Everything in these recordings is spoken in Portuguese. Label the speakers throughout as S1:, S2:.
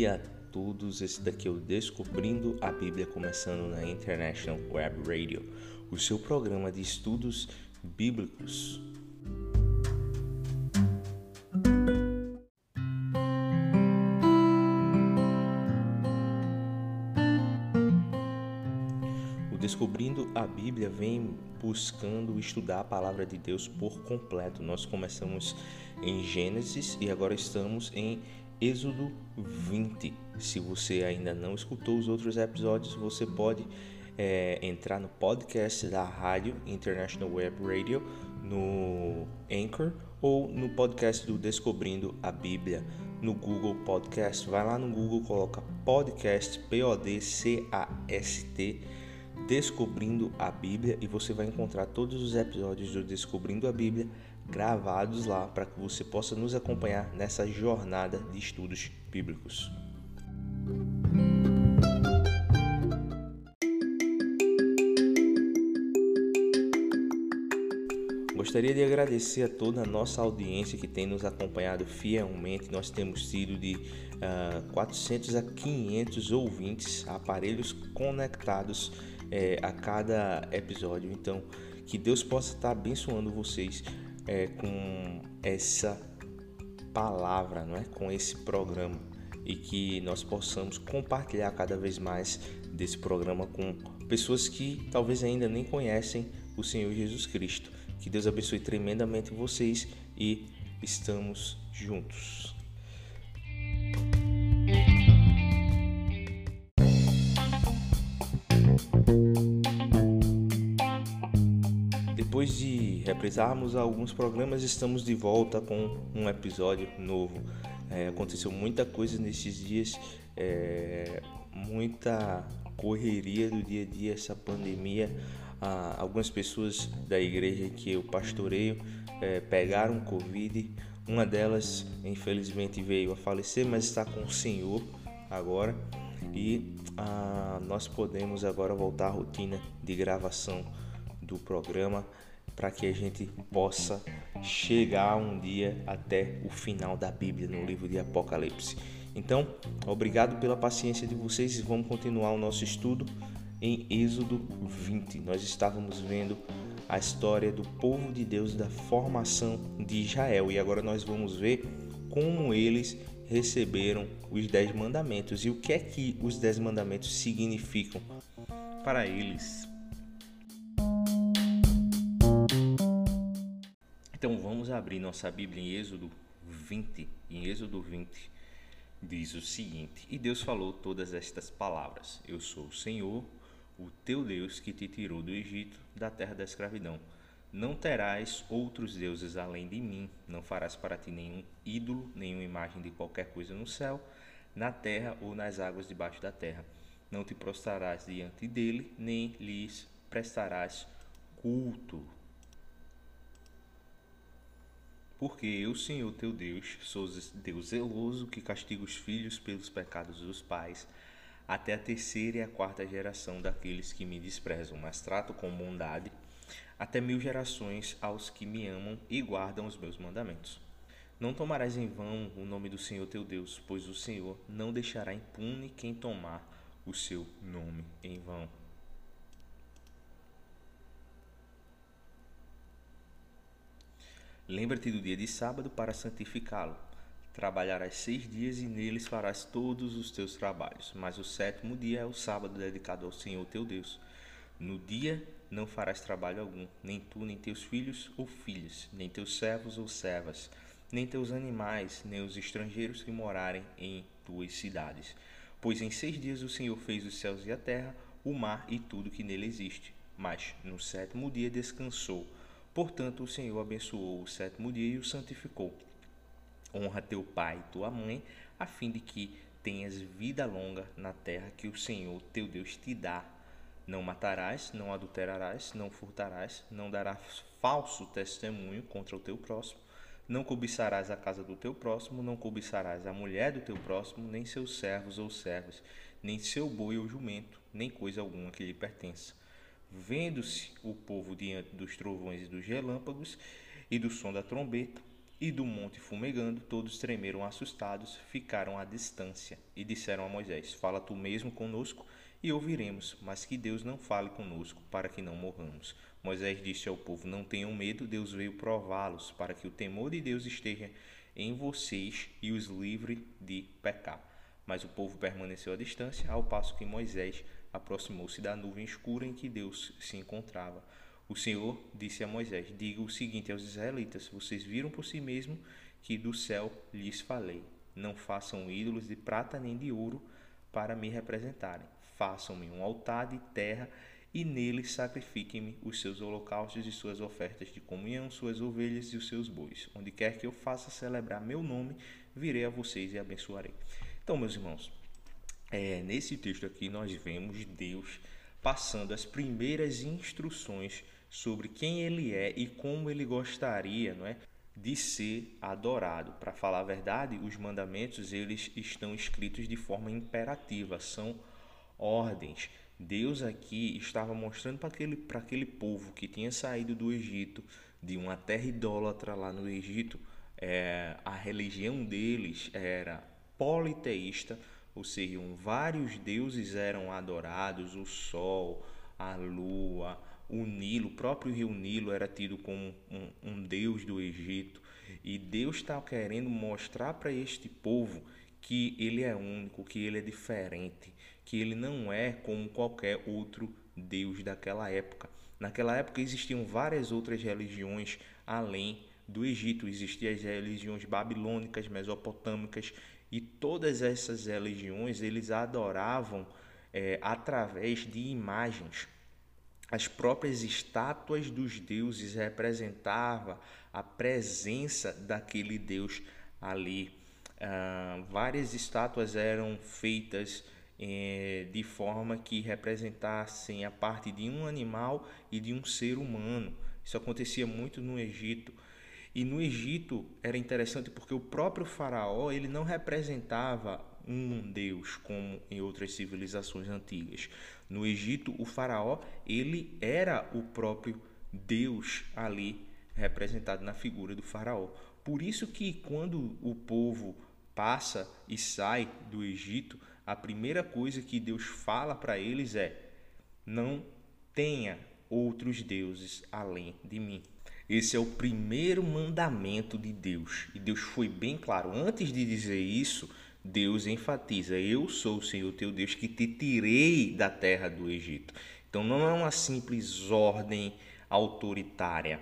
S1: dia a todos. Esse daqui é o Descobrindo a Bíblia, começando na International Web Radio, o seu programa de estudos bíblicos. O Descobrindo a Bíblia vem buscando estudar a palavra de Deus por completo. Nós começamos em Gênesis e agora estamos em Êxodo 20. Se você ainda não escutou os outros episódios, você pode é, entrar no podcast da Rádio International Web Radio, no Anchor ou no podcast do Descobrindo a Bíblia no Google Podcast. Vai lá no Google, coloca podcast P-O-D-C-A-S-T Descobrindo a Bíblia e você vai encontrar todos os episódios do Descobrindo a Bíblia gravados lá para que você possa nos acompanhar nessa jornada de estudos bíblicos. Gostaria de agradecer a toda a nossa audiência que tem nos acompanhado fielmente. Nós temos tido de uh, 400 a 500 ouvintes, aparelhos conectados é, a cada episódio. Então, que Deus possa estar abençoando vocês é, com essa palavra, não é? com esse programa e que nós possamos compartilhar cada vez mais desse programa com pessoas que talvez ainda nem conhecem o Senhor Jesus Cristo. Que Deus abençoe tremendamente vocês e estamos juntos. Depois de reprisarmos alguns programas, estamos de volta com um episódio novo. É, aconteceu muita coisa nesses dias, é, muita correria do dia a dia, essa pandemia. Ah, algumas pessoas da igreja que eu pastoreio é, pegaram Covid. Uma delas, infelizmente, veio a falecer, mas está com o Senhor agora. E ah, nós podemos agora voltar à rotina de gravação do programa para que a gente possa chegar um dia até o final da Bíblia no livro de Apocalipse. Então, obrigado pela paciência de vocês e vamos continuar o nosso estudo em Êxodo 20. Nós estávamos vendo a história do povo de Deus da formação de Israel e agora nós vamos ver como eles receberam os dez mandamentos e o que é que os dez mandamentos significam para eles. Então vamos abrir nossa Bíblia em Êxodo 20. Em Êxodo 20 diz o seguinte: E Deus falou todas estas palavras: Eu sou o Senhor, o teu Deus que te tirou do Egito, da terra da escravidão. Não terás outros deuses além de mim, não farás para ti nenhum ídolo, nenhuma imagem de qualquer coisa no céu, na terra ou nas águas debaixo da terra. Não te prostrarás diante dele, nem lhes prestarás culto porque eu, Senhor teu Deus, sou Deus zeloso que castiga os filhos pelos pecados dos pais, até a terceira e a quarta geração daqueles que me desprezam, mas trato com bondade até mil gerações aos que me amam e guardam os meus mandamentos. Não tomarás em vão o nome do Senhor teu Deus, pois o Senhor não deixará impune quem tomar o seu nome em vão. Lembra-te do dia de sábado para santificá-lo. Trabalharás seis dias e neles farás todos os teus trabalhos. Mas o sétimo dia é o sábado dedicado ao Senhor teu Deus. No dia não farás trabalho algum, nem tu, nem teus filhos ou filhas, nem teus servos ou servas, nem teus animais, nem os estrangeiros que morarem em tuas cidades. Pois em seis dias o Senhor fez os céus e a terra, o mar e tudo que nele existe. Mas no sétimo dia descansou. Portanto, o Senhor abençoou o sétimo dia e o santificou. Honra teu pai e tua mãe, a fim de que tenhas vida longa na terra que o Senhor teu Deus te dá. Não matarás, não adulterarás, não furtarás, não darás falso testemunho contra o teu próximo, não cobiçarás a casa do teu próximo, não cobiçarás a mulher do teu próximo, nem seus servos ou servas, nem seu boi ou jumento, nem coisa alguma que lhe pertença Vendo-se o povo diante dos trovões e dos relâmpagos e do som da trombeta, e do monte fumegando, todos tremeram assustados, ficaram à distância e disseram a Moisés: Fala tu mesmo conosco e ouviremos, mas que Deus não fale conosco, para que não morramos. Moisés disse ao povo: Não tenham medo, Deus veio prová-los, para que o temor de Deus esteja em vocês e os livre de pecar. Mas o povo permaneceu à distância, ao passo que Moisés aproximou-se da nuvem escura em que Deus se encontrava. O Senhor disse a Moisés: Diga o seguinte aos israelitas: Vocês viram por si mesmo que do céu lhes falei. Não façam ídolos de prata nem de ouro para me representarem. Façam-me um altar de terra e nele sacrifiquem-me os seus holocaustos e suas ofertas de comunhão, suas ovelhas e os seus bois. Onde quer que eu faça celebrar meu nome, virei a vocês e abençoarei. Então, meus irmãos, é, nesse texto aqui nós vemos Deus passando as primeiras instruções sobre quem ele é e como ele gostaria, não é, de ser adorado. Para falar a verdade, os mandamentos eles estão escritos de forma imperativa, são ordens. Deus aqui estava mostrando para aquele, para aquele povo que tinha saído do Egito, de uma terra idólatra lá no Egito, é, a religião deles era politeísta, ou seja, vários deuses eram adorados, o sol, a lua, o Nilo, o próprio rio Nilo era tido como um, um deus do Egito. E Deus está querendo mostrar para este povo que ele é único, que ele é diferente, que ele não é como qualquer outro deus daquela época. Naquela época existiam várias outras religiões além do Egito, existiam as religiões babilônicas, mesopotâmicas e todas essas religiões eles adoravam é, através de imagens as próprias estátuas dos deuses representavam a presença daquele Deus ali. Ah, várias estátuas eram feitas eh, de forma que representassem a parte de um animal e de um ser humano. Isso acontecia muito no Egito. E no Egito era interessante porque o próprio faraó ele não representava um deus como em outras civilizações antigas. No Egito, o faraó, ele era o próprio Deus ali representado na figura do faraó. Por isso que quando o povo passa e sai do Egito, a primeira coisa que Deus fala para eles é: não tenha outros deuses além de mim. Esse é o primeiro mandamento de Deus. E Deus foi bem claro. Antes de dizer isso, Deus enfatiza: Eu sou o Senhor teu Deus que te tirei da terra do Egito. Então não é uma simples ordem autoritária.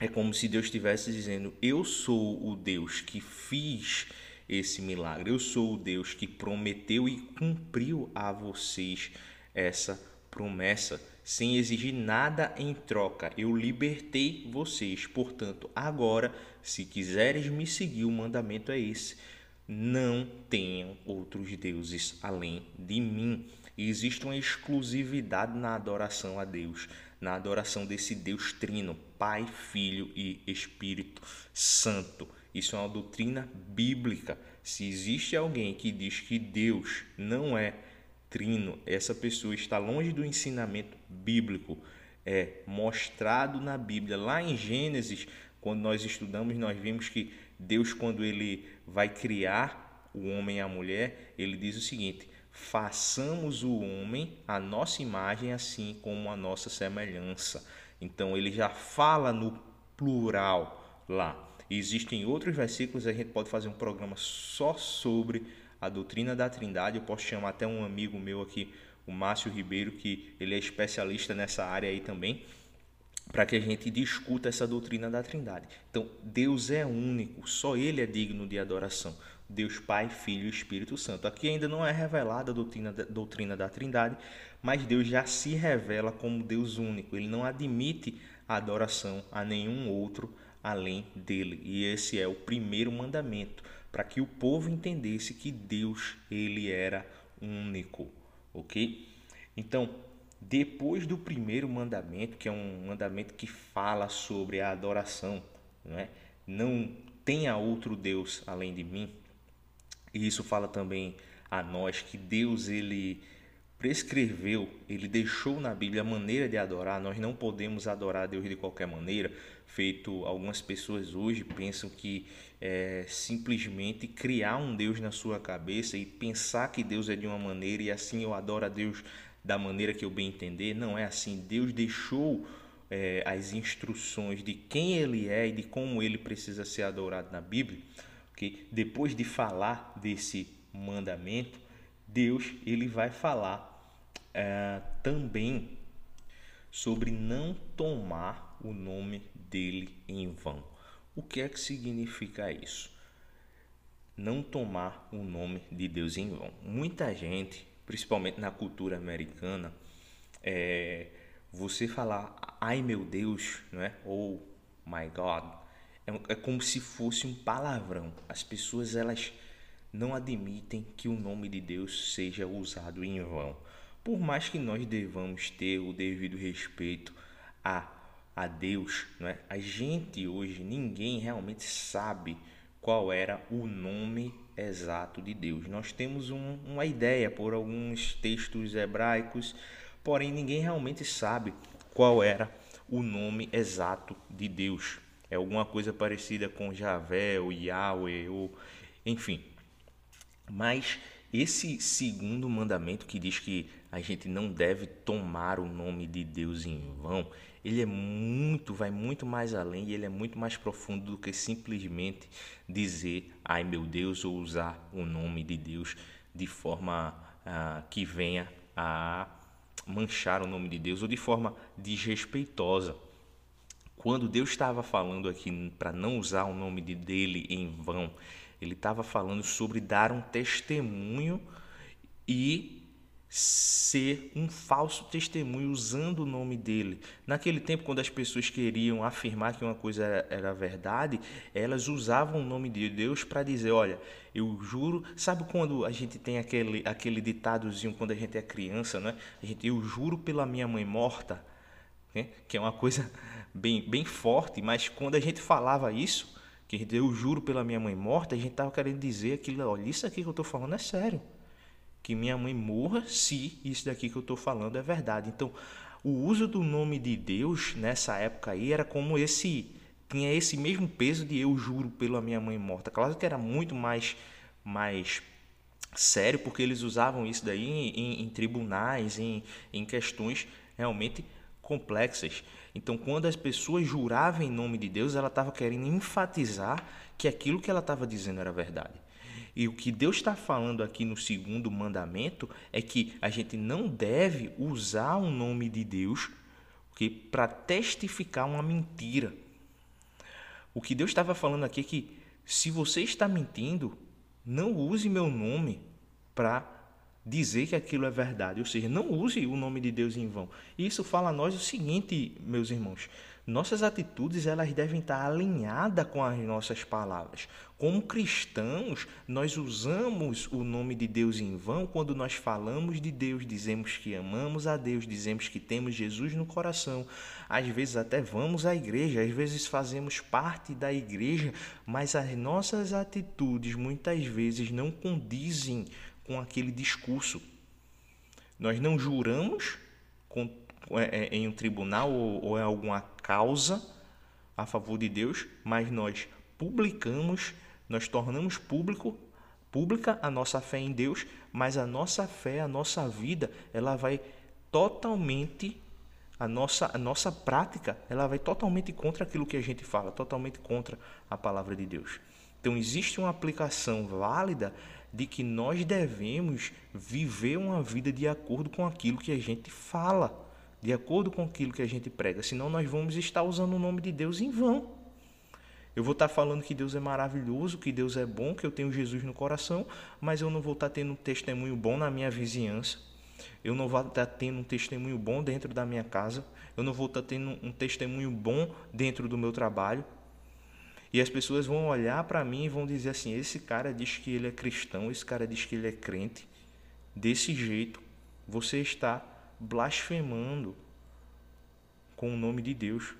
S1: É como se Deus estivesse dizendo: Eu sou o Deus que fiz esse milagre. Eu sou o Deus que prometeu e cumpriu a vocês essa promessa, sem exigir nada em troca. Eu libertei vocês. Portanto, agora, se quiseres me seguir, o mandamento é esse não tenham outros deuses além de mim. Existe uma exclusividade na adoração a Deus, na adoração desse Deus trino, Pai, Filho e Espírito Santo. Isso é uma doutrina bíblica. Se existe alguém que diz que Deus não é essa pessoa está longe do ensinamento bíblico. É mostrado na Bíblia, lá em Gênesis, quando nós estudamos, nós vimos que Deus, quando ele vai criar o homem e a mulher, ele diz o seguinte: façamos o homem a nossa imagem, assim como a nossa semelhança. Então ele já fala no plural lá. Existem outros versículos, a gente pode fazer um programa só sobre a doutrina da Trindade. Eu posso chamar até um amigo meu aqui, o Márcio Ribeiro, que ele é especialista nessa área aí também para que a gente discuta essa doutrina da Trindade. Então, Deus é único, só Ele é digno de adoração. Deus Pai, Filho e Espírito Santo. Aqui ainda não é revelada a doutrina, doutrina da Trindade, mas Deus já se revela como Deus único. Ele não admite a adoração a nenhum outro além dele. E esse é o primeiro mandamento, para que o povo entendesse que Deus ele era único, OK? Então, depois do primeiro mandamento, que é um mandamento que fala sobre a adoração, não é? Não tenha outro Deus além de mim. E isso fala também a nós que Deus ele prescreveu, ele deixou na Bíblia a maneira de adorar, nós não podemos adorar a Deus de qualquer maneira, feito algumas pessoas hoje pensam que é simplesmente criar um Deus na sua cabeça e pensar que Deus é de uma maneira e assim eu adoro a Deus da maneira que eu bem entender. Não é assim. Deus deixou é, as instruções de quem Ele é e de como Ele precisa ser adorado na Bíblia. Okay? Depois de falar desse mandamento, Deus ele vai falar é, também sobre não tomar o nome dele em vão. O que é que significa isso? Não tomar o nome de Deus em vão. Muita gente, principalmente na cultura americana, é, você falar ai meu Deus, não é? ou my God, é, é como se fosse um palavrão. As pessoas elas não admitem que o nome de Deus seja usado em vão. Por mais que nós devamos ter o devido respeito a, a Deus, não é? a gente hoje, ninguém realmente sabe qual era o nome exato de Deus. Nós temos um, uma ideia por alguns textos hebraicos, porém ninguém realmente sabe qual era o nome exato de Deus. É alguma coisa parecida com Javé ou Yahweh, ou enfim. Mas esse segundo mandamento que diz que a gente não deve tomar o nome de Deus em vão, ele é muito, vai muito mais além e ele é muito mais profundo do que simplesmente dizer, ai meu Deus, ou usar o nome de Deus de forma ah, que venha a manchar o nome de Deus ou de forma desrespeitosa. Quando Deus estava falando aqui para não usar o nome de dele em vão, ele estava falando sobre dar um testemunho e ser um falso testemunho usando o nome dele. Naquele tempo, quando as pessoas queriam afirmar que uma coisa era, era verdade, elas usavam o nome de Deus para dizer: Olha, eu juro. Sabe quando a gente tem aquele, aquele ditadozinho quando a gente é criança, né? A gente, eu juro pela minha mãe morta, né? que é uma coisa bem, bem forte, mas quando a gente falava isso que eu juro pela minha mãe morta, a gente estava querendo dizer aquilo, olha, isso aqui que eu estou falando é sério. Que minha mãe morra se isso daqui que eu estou falando é verdade. Então, o uso do nome de Deus nessa época aí era como esse tinha esse mesmo peso de eu juro pela minha mãe morta. Claro que era muito mais mais sério, porque eles usavam isso daí em, em, tribunais, em, em questões realmente complexas. Então, quando as pessoas juravam em nome de Deus, ela estava querendo enfatizar que aquilo que ela estava dizendo era verdade. E o que Deus está falando aqui no segundo mandamento é que a gente não deve usar o nome de Deus para testificar uma mentira. O que Deus estava falando aqui é que se você está mentindo, não use meu nome para dizer que aquilo é verdade, ou seja, não use o nome de Deus em vão. E isso fala a nós o seguinte, meus irmãos: nossas atitudes elas devem estar alinhadas com as nossas palavras. Como cristãos, nós usamos o nome de Deus em vão quando nós falamos de Deus, dizemos que amamos a Deus, dizemos que temos Jesus no coração. Às vezes até vamos à igreja, às vezes fazemos parte da igreja, mas as nossas atitudes muitas vezes não condizem com aquele discurso. Nós não juramos com, é, é, em um tribunal ou, ou em alguma causa a favor de Deus, mas nós publicamos, nós tornamos público pública a nossa fé em Deus, mas a nossa fé, a nossa vida, ela vai totalmente a nossa a nossa prática, ela vai totalmente contra aquilo que a gente fala, totalmente contra a palavra de Deus. Então existe uma aplicação válida de que nós devemos viver uma vida de acordo com aquilo que a gente fala, de acordo com aquilo que a gente prega, senão nós vamos estar usando o nome de Deus em vão. Eu vou estar falando que Deus é maravilhoso, que Deus é bom, que eu tenho Jesus no coração, mas eu não vou estar tendo um testemunho bom na minha vizinhança. Eu não vou estar tendo um testemunho bom dentro da minha casa. Eu não vou estar tendo um testemunho bom dentro do meu trabalho. E as pessoas vão olhar para mim e vão dizer assim: esse cara diz que ele é cristão, esse cara diz que ele é crente. Desse jeito, você está blasfemando com o nome de Deus.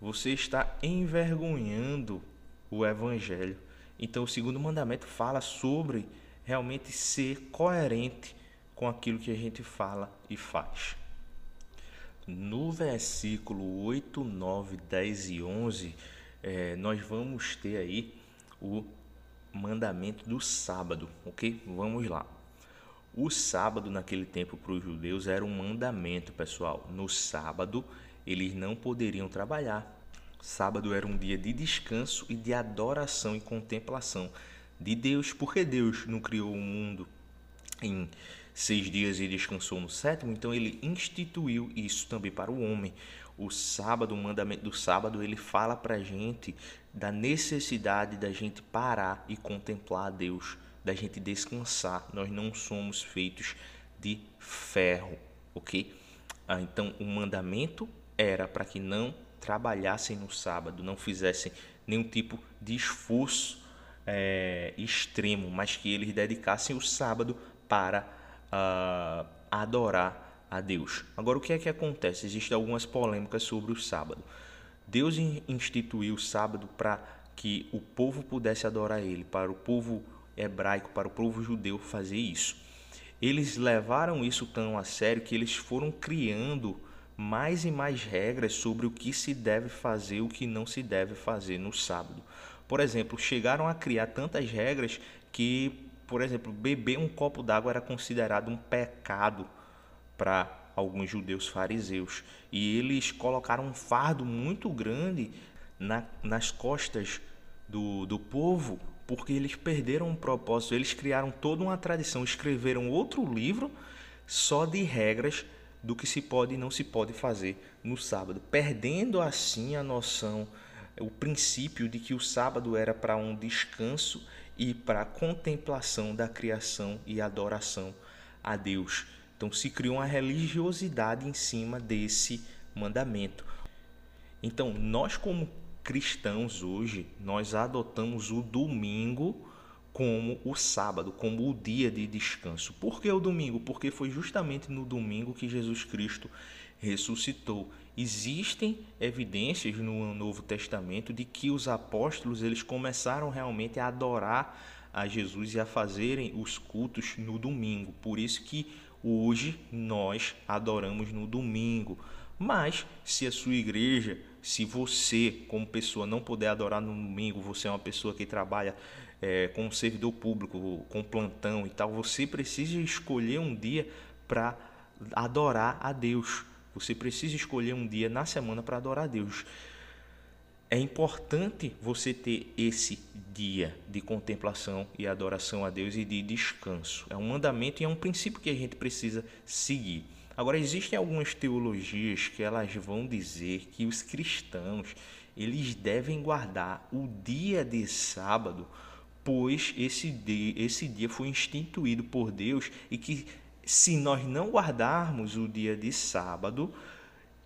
S1: Você está envergonhando o evangelho. Então, o segundo mandamento fala sobre realmente ser coerente com aquilo que a gente fala e faz. No versículo 8, 9, 10 e 11, é, nós vamos ter aí o mandamento do sábado, ok? Vamos lá. O sábado naquele tempo para os judeus era um mandamento, pessoal. No sábado eles não poderiam trabalhar. Sábado era um dia de descanso e de adoração e contemplação de Deus, porque Deus não criou o mundo em seis dias e descansou no sétimo, então ele instituiu isso também para o homem. O sábado, o mandamento do sábado, ele fala para a gente da necessidade da gente parar e contemplar a Deus, da gente descansar. Nós não somos feitos de ferro, ok? Ah, então, o mandamento era para que não trabalhassem no sábado, não fizessem nenhum tipo de esforço é, extremo, mas que eles dedicassem o sábado para uh, adorar a Deus. Agora, o que é que acontece? Existem algumas polêmicas sobre o sábado. Deus instituiu o sábado para que o povo pudesse adorar Ele, para o povo hebraico, para o povo judeu fazer isso. Eles levaram isso tão a sério que eles foram criando mais e mais regras sobre o que se deve fazer e o que não se deve fazer no sábado. Por exemplo, chegaram a criar tantas regras que por exemplo, beber um copo d'água era considerado um pecado para alguns judeus fariseus. E eles colocaram um fardo muito grande na, nas costas do, do povo, porque eles perderam o propósito. Eles criaram toda uma tradição, escreveram outro livro só de regras do que se pode e não se pode fazer no sábado, perdendo assim a noção, o princípio de que o sábado era para um descanso e para a contemplação da criação e adoração a Deus. Então se criou uma religiosidade em cima desse mandamento. Então, nós como cristãos hoje, nós adotamos o domingo como o sábado, como o dia de descanso. Por que o domingo? Porque foi justamente no domingo que Jesus Cristo ressuscitou. Existem evidências no Novo Testamento de que os apóstolos eles começaram realmente a adorar a Jesus e a fazerem os cultos no domingo. Por isso que hoje nós adoramos no domingo. Mas se a sua igreja, se você como pessoa não puder adorar no domingo, você é uma pessoa que trabalha é, como servidor público, com plantão e tal, você precisa escolher um dia para adorar a Deus. Você precisa escolher um dia na semana para adorar a Deus. É importante você ter esse dia de contemplação e adoração a Deus e de descanso. É um mandamento e é um princípio que a gente precisa seguir. Agora existem algumas teologias que elas vão dizer que os cristãos eles devem guardar o dia de sábado, pois esse dia, esse dia foi instituído por Deus e que se nós não guardarmos o dia de sábado,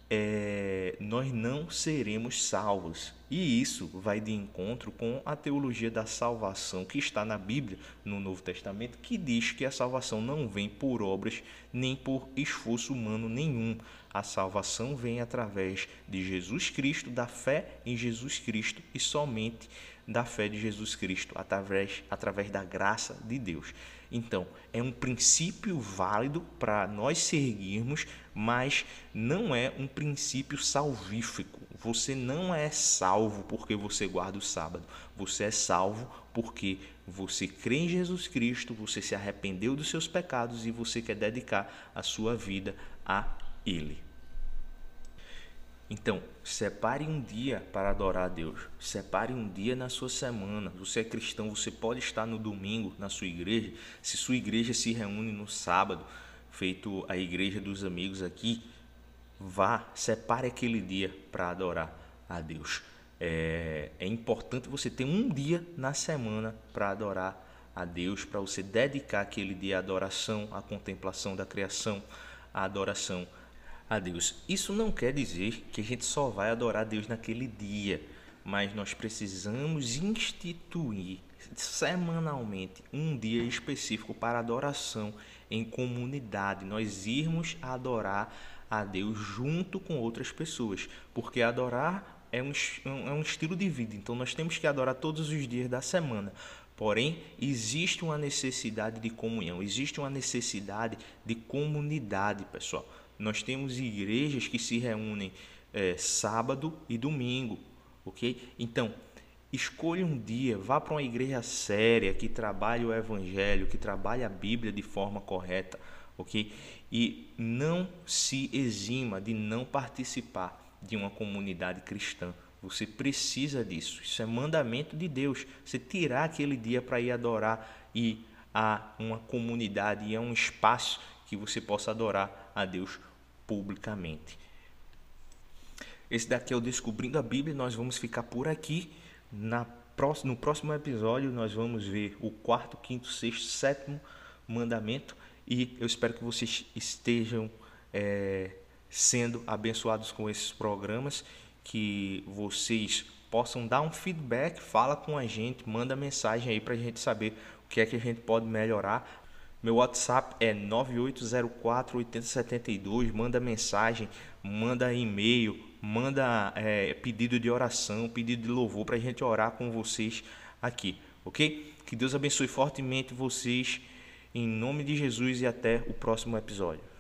S1: é, nós não seremos salvos. E isso vai de encontro com a teologia da salvação que está na Bíblia, no Novo Testamento, que diz que a salvação não vem por obras nem por esforço humano nenhum. A salvação vem através de Jesus Cristo, da fé em Jesus Cristo e somente da fé de Jesus Cristo, através, através da graça de Deus. Então, é um princípio válido para nós seguirmos, mas não é um princípio salvífico. Você não é salvo porque você guarda o sábado. Você é salvo porque você crê em Jesus Cristo, você se arrependeu dos seus pecados e você quer dedicar a sua vida a Ele. Então, separe um dia para adorar a Deus. Separe um dia na sua semana. Você é cristão, você pode estar no domingo na sua igreja. Se sua igreja se reúne no sábado, feito a igreja dos amigos aqui, vá, separe aquele dia para adorar a Deus. É, é importante você ter um dia na semana para adorar a Deus, para você dedicar aquele dia à adoração, à contemplação da criação, à adoração a Deus. Isso não quer dizer que a gente só vai adorar a Deus naquele dia, mas nós precisamos instituir semanalmente um dia específico para adoração em comunidade. Nós irmos adorar a Deus junto com outras pessoas, porque adorar é um, é um estilo de vida, então nós temos que adorar todos os dias da semana. Porém, existe uma necessidade de comunhão, existe uma necessidade de comunidade, pessoal. Nós temos igrejas que se reúnem é, sábado e domingo, ok? Então, escolha um dia, vá para uma igreja séria que trabalhe o evangelho, que trabalhe a Bíblia de forma correta, ok? E não se exima de não participar de uma comunidade cristã. Você precisa disso. Isso é mandamento de Deus. Você tirar aquele dia para ir adorar e a uma comunidade e a um espaço que você possa adorar a Deus publicamente. Esse daqui é o Descobrindo a Bíblia. Nós vamos ficar por aqui. Na no próximo episódio, nós vamos ver o quarto, quinto, sexto, sétimo mandamento. E eu espero que vocês estejam é, sendo abençoados com esses programas, que vocês possam dar um feedback, fala com a gente, manda mensagem aí para a gente saber o que é que a gente pode melhorar. Meu WhatsApp é 9804 8072. Manda mensagem, manda e-mail, manda é, pedido de oração, pedido de louvor para a gente orar com vocês aqui, ok? Que Deus abençoe fortemente vocês, em nome de Jesus, e até o próximo episódio.